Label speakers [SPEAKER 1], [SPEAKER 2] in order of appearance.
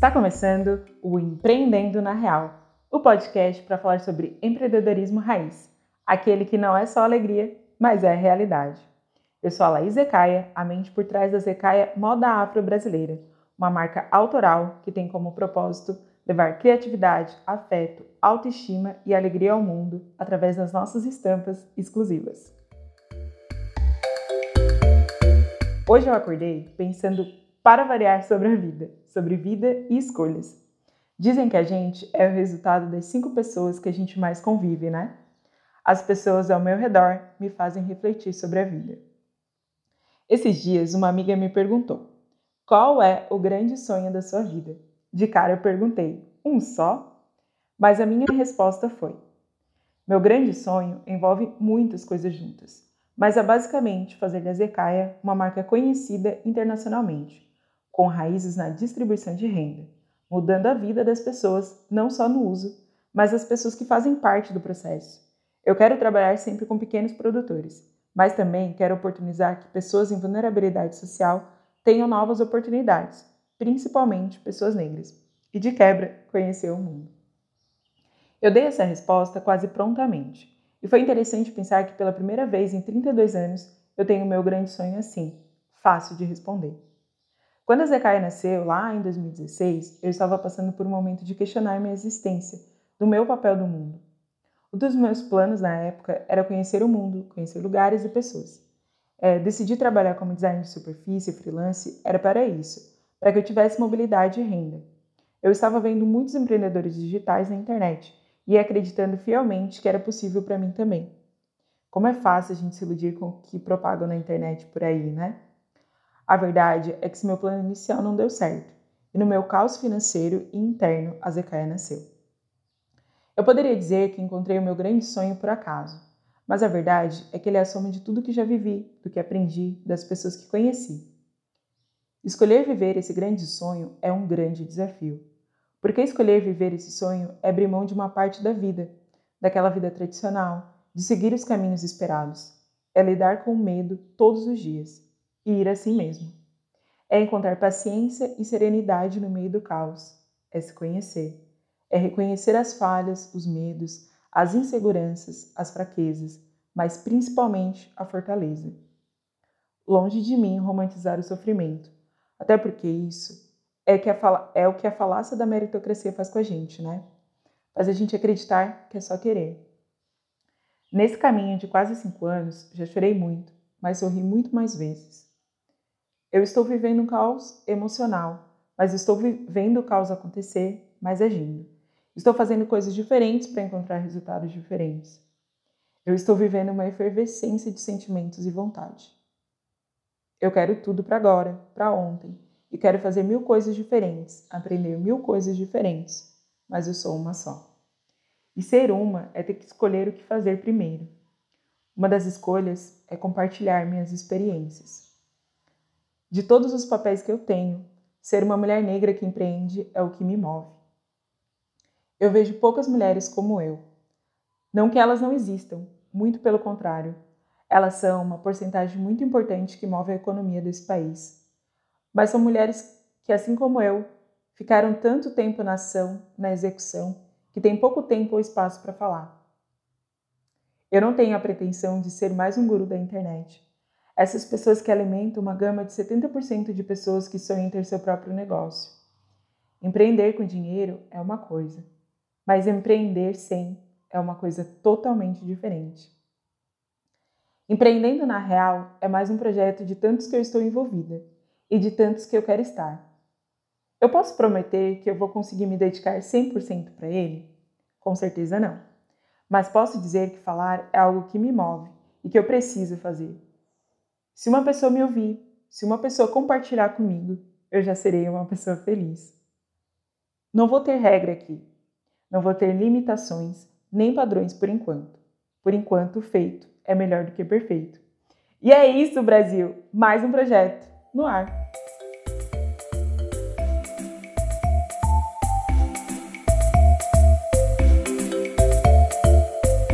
[SPEAKER 1] Está começando o Empreendendo na Real, o podcast para falar sobre empreendedorismo raiz, aquele que não é só alegria, mas é realidade. Eu sou a Laís Zecaia, a mente por trás da Zecaia Moda Afro Brasileira, uma marca autoral que tem como propósito levar criatividade, afeto, autoestima e alegria ao mundo através das nossas estampas exclusivas. Hoje eu acordei pensando para variar sobre a vida, sobre vida e escolhas. Dizem que a gente é o resultado das cinco pessoas que a gente mais convive, né? As pessoas ao meu redor me fazem refletir sobre a vida. Esses dias, uma amiga me perguntou: qual é o grande sonho da sua vida? De cara eu perguntei: um só? Mas a minha resposta foi: meu grande sonho envolve muitas coisas juntas, mas é basicamente fazer da Zecaia uma marca conhecida internacionalmente com raízes na distribuição de renda, mudando a vida das pessoas não só no uso, mas das pessoas que fazem parte do processo. Eu quero trabalhar sempre com pequenos produtores, mas também quero oportunizar que pessoas em vulnerabilidade social tenham novas oportunidades, principalmente pessoas negras, e de quebra conhecer o mundo. Eu dei essa resposta quase prontamente, e foi interessante pensar que pela primeira vez em 32 anos eu tenho meu grande sonho assim, fácil de responder. Quando a Zecaia nasceu, lá em 2016, eu estava passando por um momento de questionar minha existência, do meu papel do mundo. Um dos meus planos na época era conhecer o mundo, conhecer lugares e pessoas. É, decidi trabalhar como designer de superfície, freelance, era para isso, para que eu tivesse mobilidade e renda. Eu estava vendo muitos empreendedores digitais na internet e acreditando fielmente que era possível para mim também. Como é fácil a gente se iludir com o que propagam na internet por aí, né? A verdade é que esse meu plano inicial não deu certo, e no meu caos financeiro e interno, a Zecaia nasceu. Eu poderia dizer que encontrei o meu grande sonho por acaso, mas a verdade é que ele é a soma de tudo que já vivi, do que aprendi, das pessoas que conheci. Escolher viver esse grande sonho é um grande desafio, porque escolher viver esse sonho é abrir mão de uma parte da vida, daquela vida tradicional, de seguir os caminhos esperados, é lidar com o medo todos os dias e ir assim mesmo. É encontrar paciência e serenidade no meio do caos. É se conhecer. É reconhecer as falhas, os medos, as inseguranças, as fraquezas, mas principalmente a fortaleza. Longe de mim romantizar o sofrimento, até porque isso é, que é o que a falácia da meritocracia faz com a gente, né? Faz a gente acreditar que é só querer. Nesse caminho de quase cinco anos, já chorei muito, mas sorri muito mais vezes. Eu estou vivendo um caos emocional, mas estou vendo o caos acontecer, mas agindo. Estou fazendo coisas diferentes para encontrar resultados diferentes. Eu estou vivendo uma efervescência de sentimentos e vontade. Eu quero tudo para agora, para ontem, e quero fazer mil coisas diferentes, aprender mil coisas diferentes, mas eu sou uma só. E ser uma é ter que escolher o que fazer primeiro. Uma das escolhas é compartilhar minhas experiências. De todos os papéis que eu tenho, ser uma mulher negra que empreende é o que me move. Eu vejo poucas mulheres como eu. Não que elas não existam, muito pelo contrário. Elas são uma porcentagem muito importante que move a economia desse país. Mas são mulheres que, assim como eu, ficaram tanto tempo na ação, na execução, que têm pouco tempo ou espaço para falar. Eu não tenho a pretensão de ser mais um guru da internet. Essas pessoas que alimentam uma gama de 70% de pessoas que sonham em ter seu próprio negócio. Empreender com dinheiro é uma coisa, mas empreender sem é uma coisa totalmente diferente. Empreendendo na real é mais um projeto de tantos que eu estou envolvida e de tantos que eu quero estar. Eu posso prometer que eu vou conseguir me dedicar 100% para ele? Com certeza não. Mas posso dizer que falar é algo que me move e que eu preciso fazer. Se uma pessoa me ouvir, se uma pessoa compartilhar comigo, eu já serei uma pessoa feliz. Não vou ter regra aqui. Não vou ter limitações nem padrões por enquanto. Por enquanto, feito é melhor do que perfeito. E é isso, Brasil! Mais um projeto no ar.